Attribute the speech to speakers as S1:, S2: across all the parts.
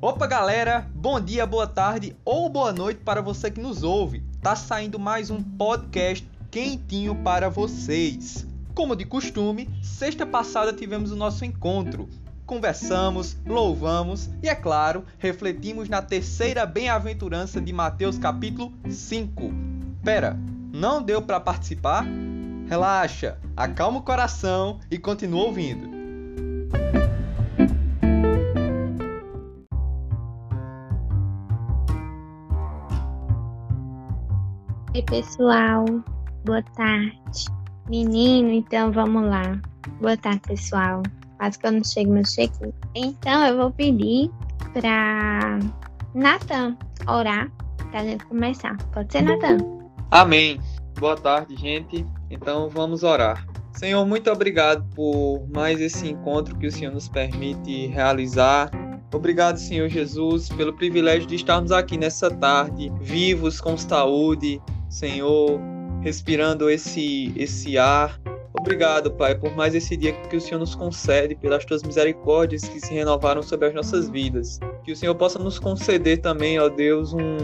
S1: Opa, galera! Bom dia, boa tarde ou boa noite para você que nos ouve. Tá saindo mais um podcast quentinho para vocês. Como de costume, sexta passada tivemos o nosso encontro. Conversamos, louvamos e, é claro, refletimos na terceira bem-aventurança de Mateus capítulo 5. Pera, não deu para participar? Relaxa, acalma o coração e continua ouvindo.
S2: Oi, pessoal. Boa tarde. Menino, então vamos lá. Boa tarde, pessoal. Quase que eu não chego no check Então eu vou pedir para Natan orar pra gente começar. Pode ser, Natan?
S1: Amém. Boa tarde, gente. Então vamos orar. Senhor, muito obrigado por mais esse encontro que o Senhor nos permite realizar. Obrigado, Senhor Jesus, pelo privilégio de estarmos aqui nessa tarde, vivos, com saúde, Senhor, respirando esse, esse ar. Obrigado, Pai, por mais esse dia que o Senhor nos concede, pelas tuas misericórdias que se renovaram sobre as nossas vidas. Que o Senhor possa nos conceder também, ó Deus, um,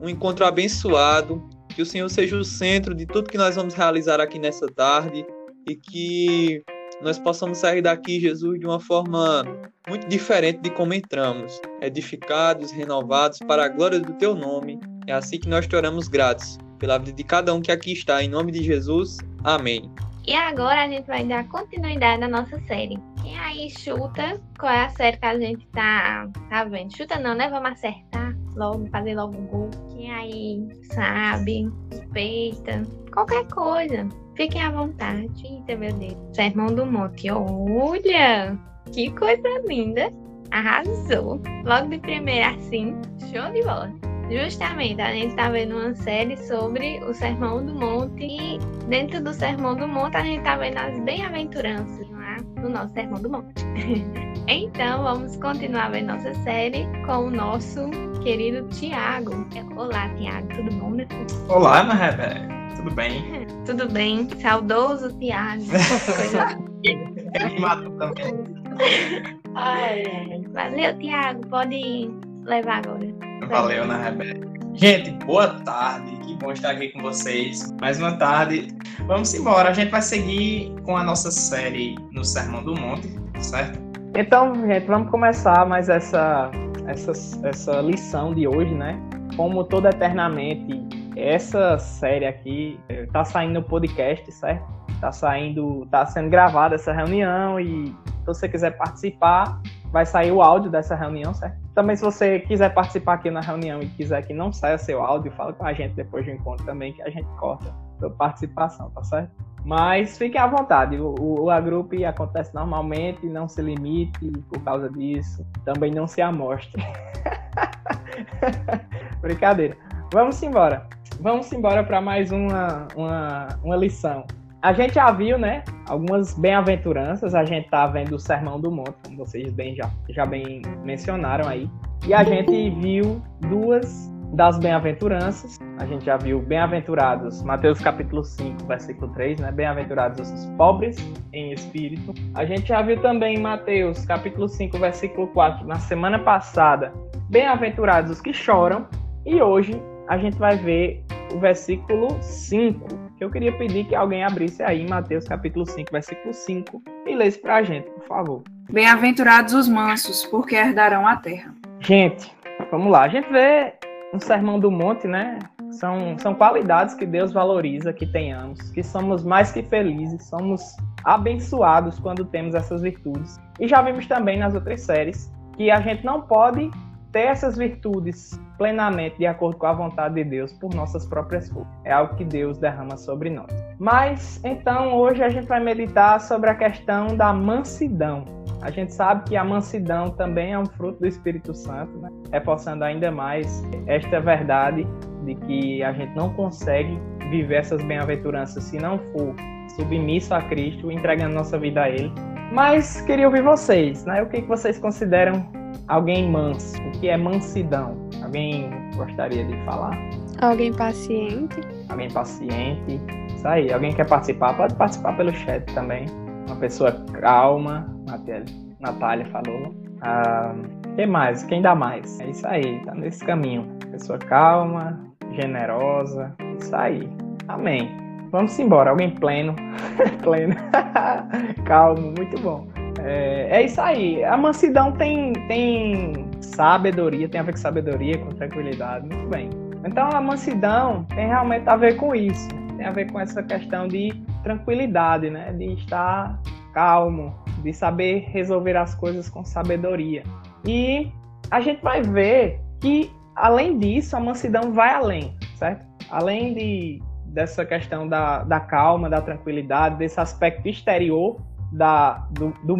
S1: um encontro abençoado. Que o Senhor seja o centro de tudo que nós vamos realizar aqui nessa tarde e que nós possamos sair daqui, Jesus, de uma forma muito diferente de como entramos, edificados, renovados para a glória do teu nome. É assim que nós te oramos gratos pela vida de cada um que aqui está. Em nome de Jesus. Amém.
S2: E agora a gente vai dar continuidade à nossa série. Quem aí chuta qual é a série que a gente tá, tá vendo? Chuta não, né? Vamos acertar logo, fazer logo um gol. Quem aí sabe, suspeita, qualquer coisa. Fiquem à vontade. Eita, meu Deus. Sermão do Monte. Olha! Que coisa linda. Arrasou. Logo de primeira assim. Show de bola. Justamente, a gente está vendo uma série sobre o Sermão do Monte e dentro do Sermão do Monte a gente está vendo as bem-aventuranças lá no nosso Sermão do Monte. então, vamos continuar vendo nossa série com o nosso querido Tiago. Olá, Tiago, tudo bom, meu filho?
S3: Olá, Ana Rebeca, tudo bem?
S2: tudo bem, saudoso Tiago.
S3: Animado também.
S2: Ai, valeu, Tiago, pode levar agora.
S3: Valeu, Ana Rebeca. Gente, boa tarde. Que bom estar aqui com vocês. Mais uma tarde. Vamos embora. A gente vai seguir com a nossa série no Sermão do Monte, certo?
S4: Então, gente, vamos começar mais essa, essa, essa lição de hoje, né? Como todo eternamente, essa série aqui está saindo no podcast, certo? Está saindo, tá sendo gravada essa reunião e se você quiser participar, vai sair o áudio dessa reunião, certo? Também, se você quiser participar aqui na reunião e quiser que não saia seu áudio, fala com a gente depois do encontro também, que a gente corta sua participação, tá certo? Mas fiquem à vontade, o, o agrupe acontece normalmente, não se limite por causa disso, também não se amostre. Brincadeira. Vamos embora. Vamos embora para mais uma, uma, uma lição. A gente já viu, né, algumas bem-aventuranças, a gente tá vendo o Sermão do Monte, como vocês bem já, já bem mencionaram aí. E a gente viu duas das bem-aventuranças. A gente já viu bem-aventurados, Mateus capítulo 5, versículo 3, né? Bem-aventurados os pobres em espírito. A gente já viu também Mateus capítulo 5, versículo 4, na semana passada, bem-aventurados os que choram. E hoje a gente vai ver o versículo 5, eu queria pedir que alguém abrisse aí Mateus capítulo 5, versículo 5 e lesse para a gente, por favor.
S5: Bem-aventurados os mansos, porque herdarão a terra.
S4: Gente, vamos lá. A gente vê um sermão do monte, né? São, são qualidades que Deus valoriza que tenhamos, que somos mais que felizes, somos abençoados quando temos essas virtudes. E já vimos também nas outras séries que a gente não pode ter essas virtudes plenamente de acordo com a vontade de Deus por nossas próprias forças. É algo que Deus derrama sobre nós. Mas então hoje a gente vai meditar sobre a questão da mansidão. A gente sabe que a mansidão também é um fruto do Espírito Santo, né? reforçando ainda mais esta verdade de que a gente não consegue viver essas bem-aventuranças se não for submisso a Cristo, entregando nossa vida a Ele. Mas queria ouvir vocês, né? O que vocês consideram alguém manso? O que é mansidão? Alguém gostaria de falar?
S6: Alguém paciente.
S4: Alguém paciente. Isso aí. Alguém quer participar? Pode participar pelo chat também. Uma pessoa calma. Natália falou. Ah, Quem mais? Quem dá mais? É isso aí, tá nesse caminho. Pessoa calma, generosa. Isso aí. Amém. Vamos embora. Alguém pleno. pleno. Calmo, muito bom. É, é, isso aí. A mansidão tem, tem sabedoria, tem a ver com sabedoria, com tranquilidade. Muito bem. Então a mansidão tem realmente a ver com isso. Tem a ver com essa questão de tranquilidade, né? De estar calmo, de saber resolver as coisas com sabedoria. E a gente vai ver que, além disso, a mansidão vai além, certo? Além de, dessa questão da, da calma, da tranquilidade, desse aspecto exterior da, do, do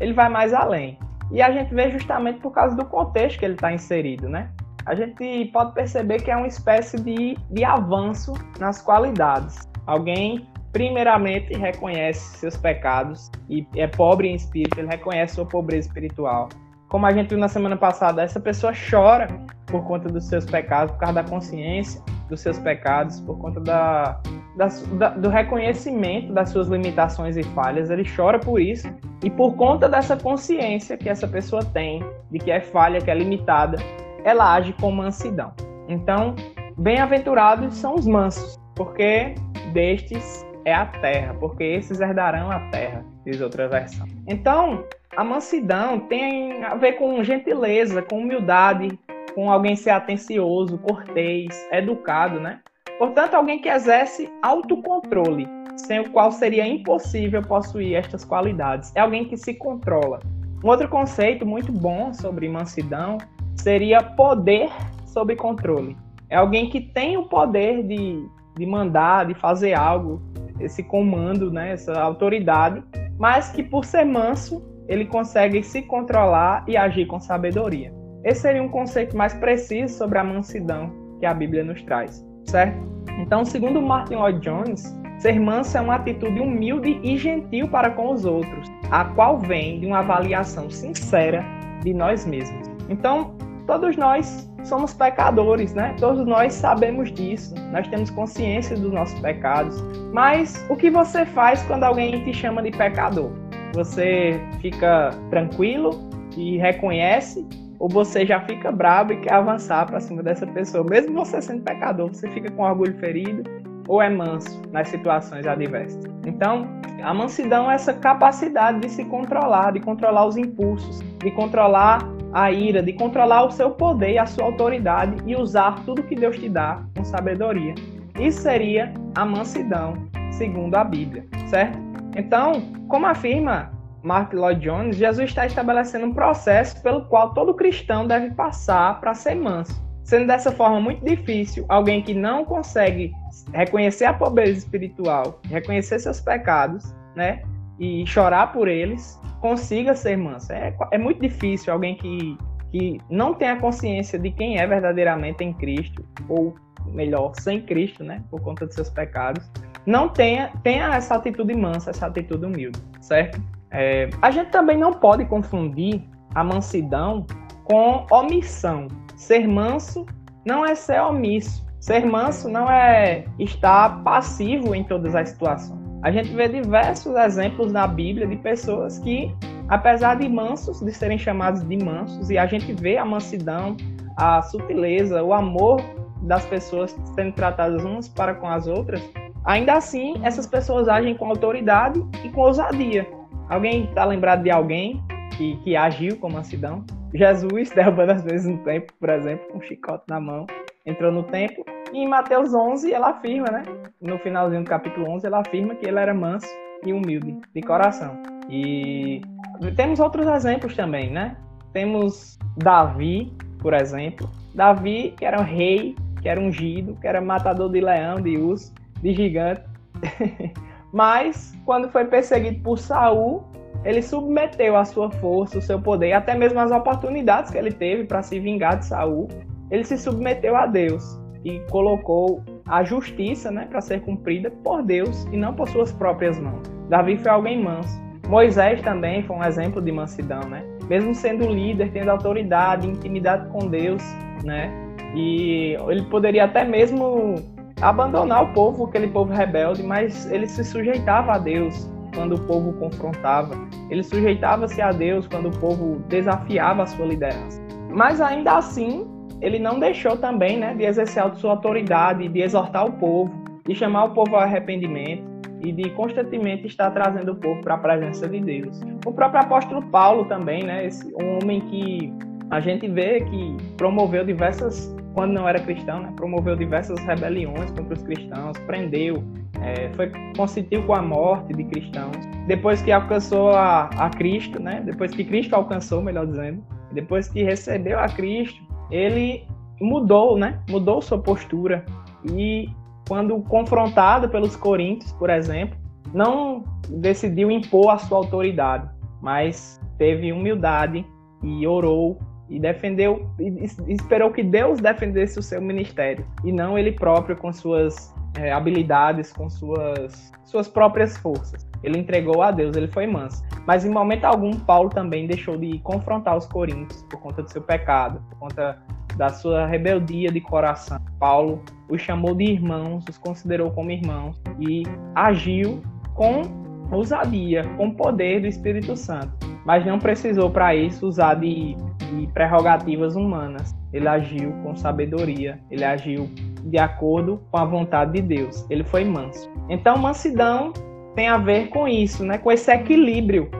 S4: ele vai mais além. E a gente vê justamente por causa do contexto que ele está inserido, né? A gente pode perceber que é uma espécie de, de avanço nas qualidades. Alguém, primeiramente, reconhece seus pecados e é pobre em espírito, ele reconhece sua pobreza espiritual. Como a gente viu na semana passada, essa pessoa chora por conta dos seus pecados, por causa da consciência dos seus pecados, por conta da, da, do reconhecimento das suas limitações e falhas. Ele chora por isso e por conta dessa consciência que essa pessoa tem de que é falha, que é limitada, ela age com mansidão. Então, bem-aventurados são os mansos, porque destes é a terra, porque esses herdarão a terra, diz outra versão. Então, a mansidão tem a ver com gentileza, com humildade, com alguém ser atencioso, cortês, educado, né? Portanto, alguém que exerce autocontrole, sem o qual seria impossível possuir estas qualidades. É alguém que se controla. Um outro conceito muito bom sobre mansidão seria poder sobre controle. É alguém que tem o poder de, de mandar, de fazer algo, esse comando, né, essa autoridade, mas que por ser manso, ele consegue se controlar e agir com sabedoria. Esse seria um conceito mais preciso sobre a mansidão que a Bíblia nos traz, certo? Então, segundo Martin Lloyd Jones, ser manso é uma atitude humilde e gentil para com os outros, a qual vem de uma avaliação sincera de nós mesmos. Então, todos nós somos pecadores, né? Todos nós sabemos disso, nós temos consciência dos nossos pecados. Mas o que você faz quando alguém te chama de pecador? Você fica tranquilo e reconhece ou você já fica bravo e quer avançar para cima dessa pessoa, mesmo você sendo pecador, você fica com orgulho ferido ou é manso nas situações adversas. Então, a mansidão é essa capacidade de se controlar, de controlar os impulsos, de controlar a ira, de controlar o seu poder e a sua autoridade e usar tudo que Deus te dá com sabedoria. Isso seria a mansidão, segundo a Bíblia, certo? Então, como afirma Mark Lloyd Jones, Jesus está estabelecendo um processo pelo qual todo cristão deve passar para ser manso. Sendo dessa forma muito difícil, alguém que não consegue reconhecer a pobreza espiritual, reconhecer seus pecados, né, e chorar por eles, consiga ser manso. É, é muito difícil alguém que, que não tem a consciência de quem é verdadeiramente em Cristo, ou melhor, sem Cristo, né, por conta dos seus pecados, não tenha, tenha essa atitude mansa, essa atitude humilde, certo? É, a gente também não pode confundir a mansidão com omissão. Ser manso não é ser omisso. Ser manso não é estar passivo em todas as situações. A gente vê diversos exemplos na Bíblia de pessoas que, apesar de mansos, de serem chamados de mansos, e a gente vê a mansidão, a sutileza, o amor das pessoas sendo tratadas umas para com as outras, ainda assim essas pessoas agem com autoridade e com ousadia. Alguém está lembrado de alguém que, que agiu com mansidão? Jesus, derrubando as vezes no templo, por exemplo, com um chicote na mão, entrou no templo. E em Mateus 11, ela afirma, né? No finalzinho do capítulo 11, ela afirma que ele era manso e humilde de coração. E temos outros exemplos também, né? Temos Davi, por exemplo. Davi, que era um rei, que era ungido, que era matador de leão, de urso, de gigante. Mas quando foi perseguido por Saul, ele submeteu a sua força, o seu poder, até mesmo as oportunidades que ele teve para se vingar de Saul. Ele se submeteu a Deus e colocou a justiça, né, para ser cumprida por Deus e não por suas próprias mãos. Davi foi alguém manso. Moisés também foi um exemplo de mansidão, né? Mesmo sendo líder, tendo autoridade, intimidade com Deus, né? E ele poderia até mesmo abandonar o povo, aquele povo rebelde, mas ele se sujeitava a Deus. quando o povo confrontava, ele sujeitava-se a Deus quando o povo desafiava a sua liderança. Mas ainda assim, ele não deixou também né, de exercer a sua autoridade, de exortar o povo, de chamar o povo ao arrependimento e de constantemente estar trazendo o povo para a presença de Deus. O próprio apóstolo Paulo também, né, esse, um homem que a gente vê que promoveu diversas, quando não era cristão, né, promoveu diversas rebeliões contra os cristãos, prendeu, é, foi consentiu com a morte de cristãos. Depois que alcançou a, a Cristo, né, depois que Cristo alcançou, melhor dizendo, depois que recebeu a Cristo, ele mudou, né? Mudou sua postura e quando confrontado pelos coríntios, por exemplo, não decidiu impor a sua autoridade, mas teve humildade e orou e defendeu e esperou que Deus defendesse o seu ministério e não ele próprio com suas é, habilidades, com suas suas próprias forças. Ele entregou a Deus, ele foi manso. Mas em momento algum, Paulo também deixou de confrontar os coríntios por conta do seu pecado, por conta da sua rebeldia de coração. Paulo os chamou de irmãos, os considerou como irmãos e agiu com ousadia, com poder do Espírito Santo. Mas não precisou para isso usar de, de prerrogativas humanas. Ele agiu com sabedoria, ele agiu de acordo com a vontade de Deus. Ele foi manso. Então, mansidão tem a ver com isso, né? com esse equilíbrio.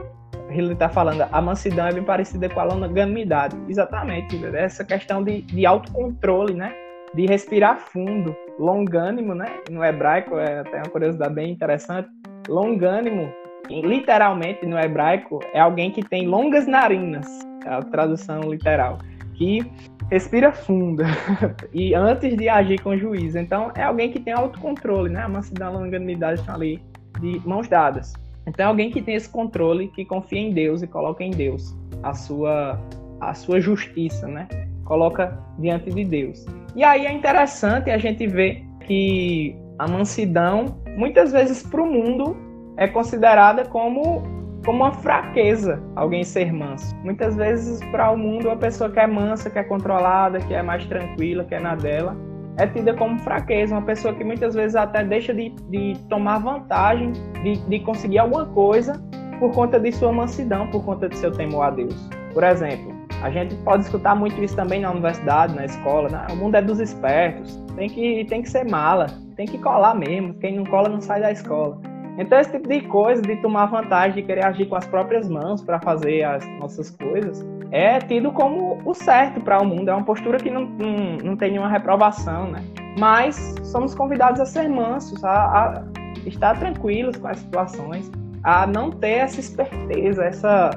S4: Ele está falando, a mansidão é bem parecida com a longanimidade. Exatamente, essa questão de, de autocontrole, né? de respirar fundo. Longânimo, né? no hebraico, é até uma curiosidade bem interessante. Longânimo, literalmente no hebraico, é alguém que tem longas narinas, é a tradução literal, que respira fundo e antes de agir com juízo. Então, é alguém que tem autocontrole, né? A mansidão e a longanimidade estão ali de mãos dadas. Então é alguém que tem esse controle, que confia em Deus e coloca em Deus a sua, a sua justiça, né? Coloca diante de Deus. E aí é interessante a gente ver que a mansidão, muitas vezes para o mundo, é considerada como, como uma fraqueza alguém ser manso. Muitas vezes para o mundo, a pessoa que é mansa, que é controlada, que é mais tranquila, que é na dela, é tida como fraqueza, uma pessoa que muitas vezes até deixa de, de tomar vantagem, de, de conseguir alguma coisa por conta de sua mansidão, por conta de seu temor a Deus. Por exemplo, a gente pode escutar muito isso também na universidade, na escola, né? o mundo é dos espertos, tem que, tem que ser mala, tem que colar mesmo, quem não cola não sai da escola. Então, esse tipo de coisa, de tomar vantagem, de querer agir com as próprias mãos para fazer as nossas coisas, é tido como o certo para o mundo. É uma postura que não, não, não tem nenhuma reprovação, né? Mas somos convidados a ser mansos, a, a estar tranquilos com as situações, a não ter essa esperteza, essa,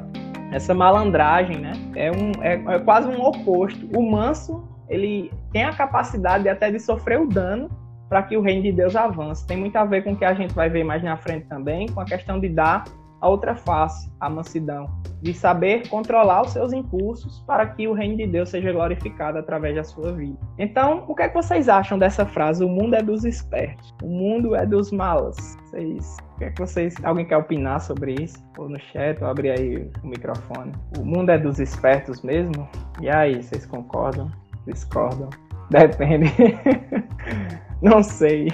S4: essa malandragem, né? É, um, é, é quase um oposto. O manso, ele tem a capacidade até de sofrer o dano para que o reino de Deus avance. Tem muito a ver com o que a gente vai ver mais na frente também, com a questão de dar a outra face, a mansidão, de saber controlar os seus impulsos para que o reino de Deus seja glorificado através da sua vida. Então, o que é que vocês acham dessa frase? O mundo é dos espertos, o mundo é dos malas. Vocês, o que é que vocês, alguém quer opinar sobre isso? Ou no chat, ou abrir aí o microfone. O mundo é dos espertos mesmo? E aí, vocês concordam? Discordam? Depende. Não sei.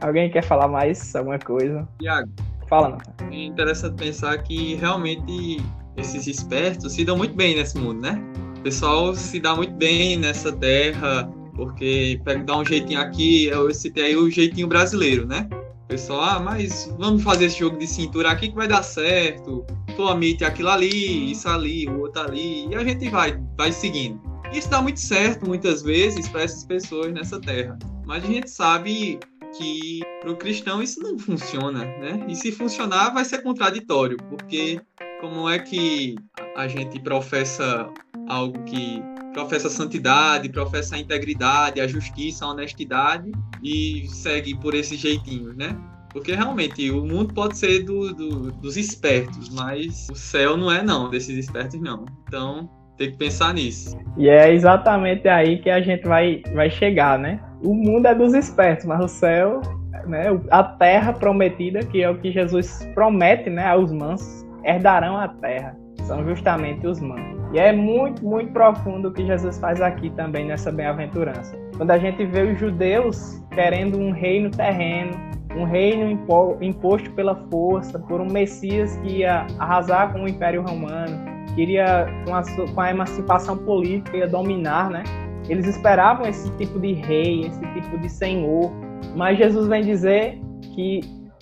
S4: Alguém quer falar mais alguma coisa?
S1: Tiago.
S4: Fala, não.
S1: É interessante pensar que realmente esses espertos se dão muito bem nesse mundo, né? O pessoal se dá muito bem nessa terra, porque pega dar um jeitinho aqui, eu citei aí o jeitinho brasileiro, né? O pessoal, ah, mas vamos fazer esse jogo de cintura aqui que vai dar certo. Tu omite aquilo ali, isso ali, o outro ali, e a gente vai, vai seguindo. Isso dá muito certo muitas vezes para essas pessoas nessa terra. Mas a gente sabe que para o cristão isso não funciona, né? E se funcionar vai ser contraditório, porque como é que a gente professa algo que professa a santidade, professa a integridade, a justiça, a honestidade e segue por esse jeitinho, né? Porque realmente o mundo pode ser do, do, dos espertos, mas o céu não é não, desses espertos não. Então tem que pensar nisso.
S4: E é exatamente aí que a gente vai, vai chegar, né? O mundo é dos espertos, mas o céu, né? A terra prometida, que é o que Jesus promete, né? Aos mansos, herdarão a terra. São justamente os mansos. E é muito, muito profundo o que Jesus faz aqui também nessa bem-aventurança. Quando a gente vê os judeus querendo um reino terreno, um reino imposto pela força, por um Messias que ia arrasar com o Império Romano, queria com a, com a emancipação política ia dominar, né? Eles esperavam esse tipo de rei, esse tipo de senhor, mas Jesus vem dizer que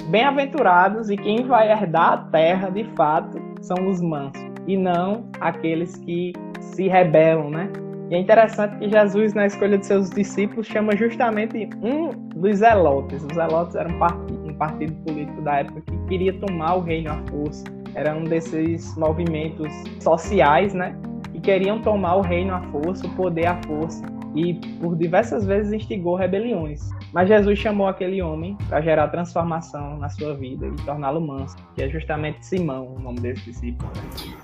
S4: bem-aventurados e quem vai herdar a terra de fato são os mansos e não aqueles que se rebelam, né? E é interessante que Jesus, na escolha de seus discípulos, chama justamente um dos zelotes. Os zelotes eram um partido, um partido político da época que queria tomar o reino à força. Era um desses movimentos sociais, né? Que queriam tomar o reino à força, o poder à força. E por diversas vezes instigou rebeliões. Mas Jesus chamou aquele homem para gerar transformação na sua vida e torná-lo manso, que é justamente Simão, o nome desse discípulo.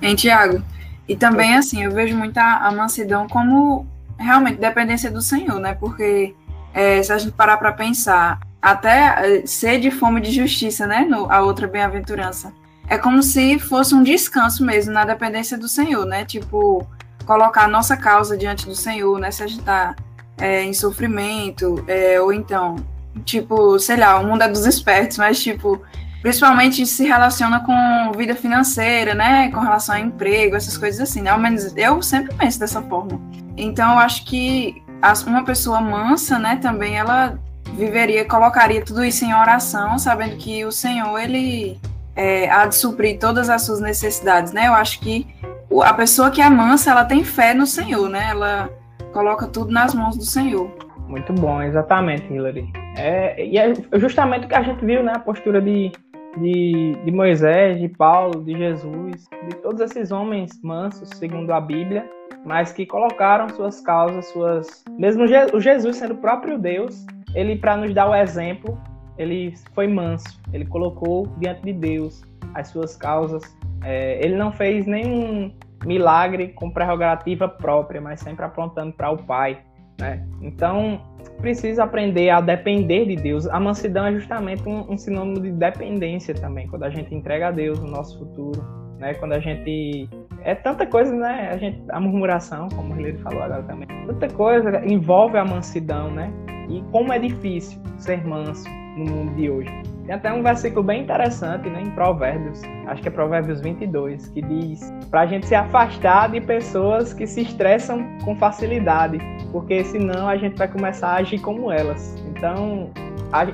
S5: Em Tiago, e também, assim, eu vejo muito a, a mansidão como realmente dependência do Senhor, né? Porque é, se a gente parar para pensar, até é, sede e fome de justiça, né? No, a outra bem-aventurança. É como se fosse um descanso mesmo na dependência do Senhor, né? Tipo, colocar a nossa causa diante do Senhor, né? Se a gente tá é, em sofrimento, é, ou então, tipo, sei lá, o mundo é dos espertos, mas tipo, principalmente se relaciona com vida financeira, né? Com relação a emprego, essas coisas assim, né? Ao menos eu sempre penso dessa forma. Então, eu acho que uma pessoa mansa, né, também ela viveria, colocaria tudo isso em oração, sabendo que o Senhor, ele é, de suprir todas as suas necessidades, né? Eu acho que a pessoa que é mansa, ela tem fé no Senhor, né? Ela coloca tudo nas mãos do Senhor.
S4: Muito bom, exatamente, Hillary. É, e é justamente o que a gente viu, né? A postura de, de, de Moisés, de Paulo, de Jesus, de todos esses homens mansos, segundo a Bíblia, mas que colocaram suas causas, suas. Mesmo o Jesus sendo o próprio Deus, ele, para nos dar o exemplo, ele foi manso, ele colocou diante de Deus as suas causas. É, ele não fez nenhum milagre com prerrogativa própria, mas sempre apontando para o Pai. Né? Então, precisa aprender a depender de Deus. A mansidão é justamente um, um, sinônimo de dependência também, quando a gente entrega a Deus o nosso futuro, né? Quando a gente é tanta coisa, né? A gente a murmuração, como o Leandro falou agora também. Tanta coisa envolve a mansidão, né? E como é difícil ser manso no mundo de hoje. Tem até um versículo bem interessante, né, em Provérbios, acho que é Provérbios 22, que diz para a gente se afastar de pessoas que se estressam com facilidade, porque senão a gente vai começar a agir como elas. Então,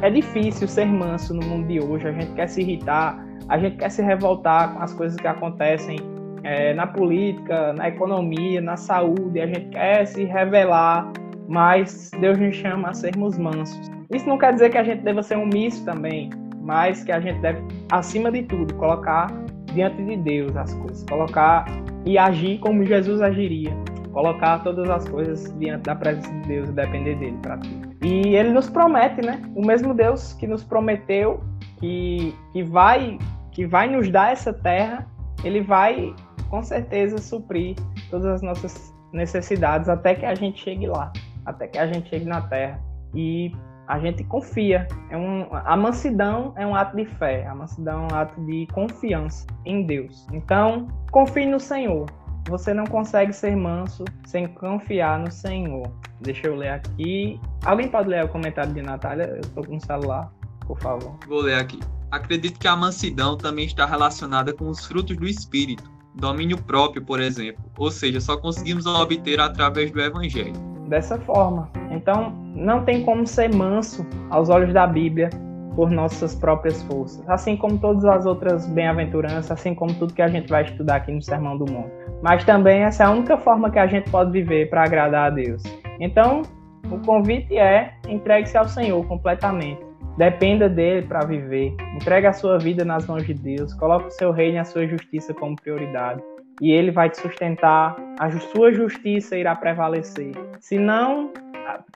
S4: é difícil ser manso no mundo de hoje, a gente quer se irritar, a gente quer se revoltar com as coisas que acontecem é, na política, na economia, na saúde, a gente quer se revelar, mas Deus nos chama a sermos mansos. Isso não quer dizer que a gente deva ser omisso também, mas que a gente deve, acima de tudo, colocar diante de Deus as coisas, colocar e agir como Jesus agiria, colocar todas as coisas diante da presença de Deus e depender dele para tudo. E ele nos promete, né? O mesmo Deus que nos prometeu que, que vai que vai nos dar essa terra, ele vai com certeza suprir todas as nossas necessidades até que a gente chegue lá, até que a gente chegue na terra. E a gente confia. É um, a mansidão é um ato de fé, a mansidão é um ato de confiança em Deus. Então, confie no Senhor. Você não consegue ser manso sem confiar no Senhor. Deixa eu ler aqui. Alguém pode ler o comentário de Natália? Eu estou com o celular, por favor.
S1: Vou ler aqui. Acredito que a mansidão também está relacionada com os frutos do Espírito, domínio próprio, por exemplo. Ou seja, só conseguimos obter através do Evangelho.
S4: Dessa forma. Então, não tem como ser manso aos olhos da Bíblia por nossas próprias forças, assim como todas as outras bem-aventuranças, assim como tudo que a gente vai estudar aqui no Sermão do Monte. Mas também essa é a única forma que a gente pode viver para agradar a Deus. Então, o convite é entregue-se ao Senhor completamente. Dependa dele para viver. Entregue a sua vida nas mãos de Deus. Coloque o seu reino e a sua justiça como prioridade. E ele vai te sustentar. A sua justiça irá prevalecer. Se não,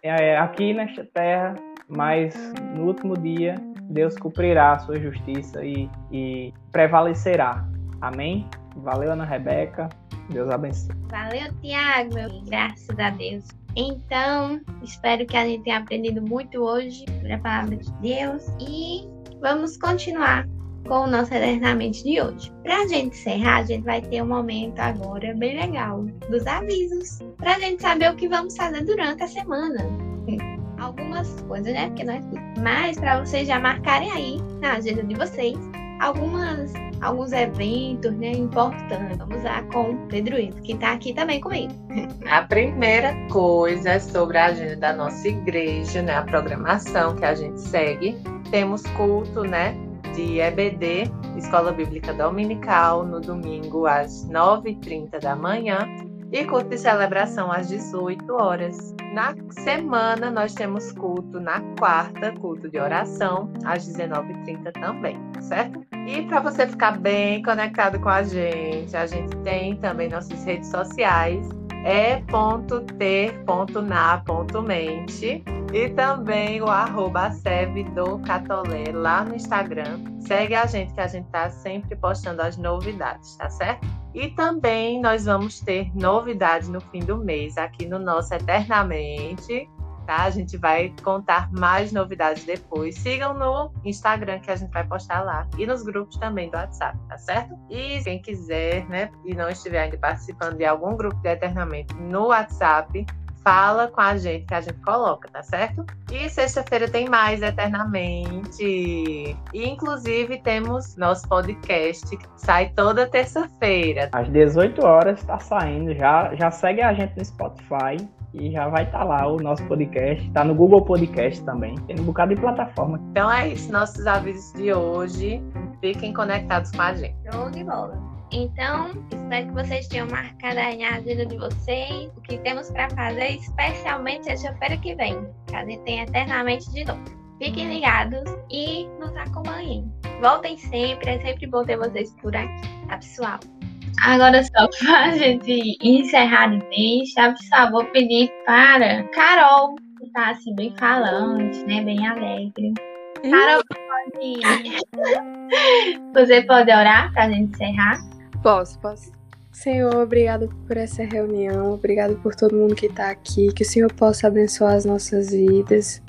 S4: é, aqui nesta terra, mas no último dia Deus cumprirá a sua justiça e, e prevalecerá. Amém? Valeu, Ana Rebeca. Deus abençoe.
S2: Valeu, Tiago. Graças a Deus. Então, espero que a gente tenha aprendido muito hoje sobre a palavra de Deus e vamos continuar com o nosso Eternamente de hoje. Para a gente encerrar, a gente vai ter um momento agora bem legal dos avisos, para a gente saber o que vamos fazer durante a semana. algumas coisas, né? Porque tudo. Mas para vocês já marcarem aí na agenda de vocês algumas alguns eventos, né, importantes. Vamos lá com Pedro Iso, que está aqui também comigo.
S7: A primeira coisa é sobre a agenda da nossa igreja, né, a programação que a gente segue. Temos culto, né, de EBD, Escola Bíblica Dominical, no domingo às 9h30 da manhã e culto de celebração às 18 horas. Na semana, nós temos culto na quarta, culto de oração, às 19h30 também, certo? E para você ficar bem conectado com a gente, a gente tem também nossas redes sociais, é ter.na.mente e também o arroba do Catolé lá no Instagram. Segue a gente que a gente tá sempre postando as novidades, tá certo? E também nós vamos ter novidades no fim do mês aqui no nosso Eternamente. Tá? A gente vai contar mais novidades depois. Sigam no Instagram que a gente vai postar lá e nos grupos também do WhatsApp, tá certo? E quem quiser, né, e não estiver ainda participando de algum grupo de Eternamente no WhatsApp, fala com a gente que a gente coloca, tá certo? E sexta-feira tem mais eternamente. E inclusive temos nosso podcast que sai toda terça-feira.
S4: Às 18 horas está saindo, já já segue a gente no Spotify e já vai estar tá lá o nosso podcast, tá no Google Podcast também, tem um bocado de plataforma.
S7: Então é isso, nossos avisos de hoje. Fiquem conectados com a gente.
S2: Show de bola. Então, espero que vocês tenham marcado aí na agenda de vocês o que temos para fazer, especialmente sexta-feira que vem, que a gente tem eternamente de novo. Fiquem ligados e nos acompanhem. Voltem sempre, é sempre bom ter vocês por aqui, tá, pessoal? Agora, só para a gente encerrar de vez, pessoal? Vou pedir para Carol, que tá assim, bem falante, né? Bem alegre. Carol, pode... você pode orar para a gente encerrar?
S6: Posso, posso. Senhor, obrigado por essa reunião, obrigado por todo mundo que está aqui, que o Senhor possa abençoar as nossas vidas,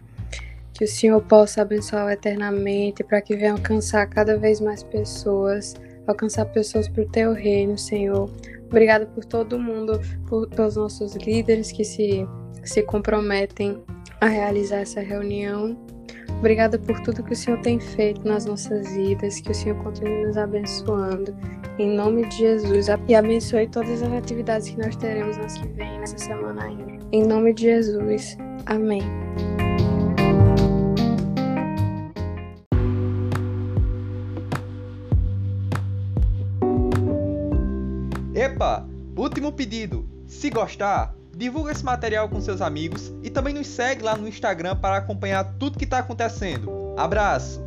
S6: que o Senhor possa abençoar eternamente, para que venha alcançar cada vez mais pessoas, alcançar pessoas para o teu reino, Senhor. Obrigado por todo mundo, por, pelos nossos líderes que se, se comprometem a realizar essa reunião. Obrigada por tudo que o Senhor tem feito nas nossas vidas, que o Senhor continue nos abençoando. Em nome de Jesus. E abençoe todas as atividades que nós teremos nas que vem, nessa semana ainda. Em nome de Jesus. Amém.
S1: Epa! Último pedido. Se gostar, divulga esse material com seus amigos e também nos segue lá no Instagram para acompanhar tudo que está acontecendo. Abraço!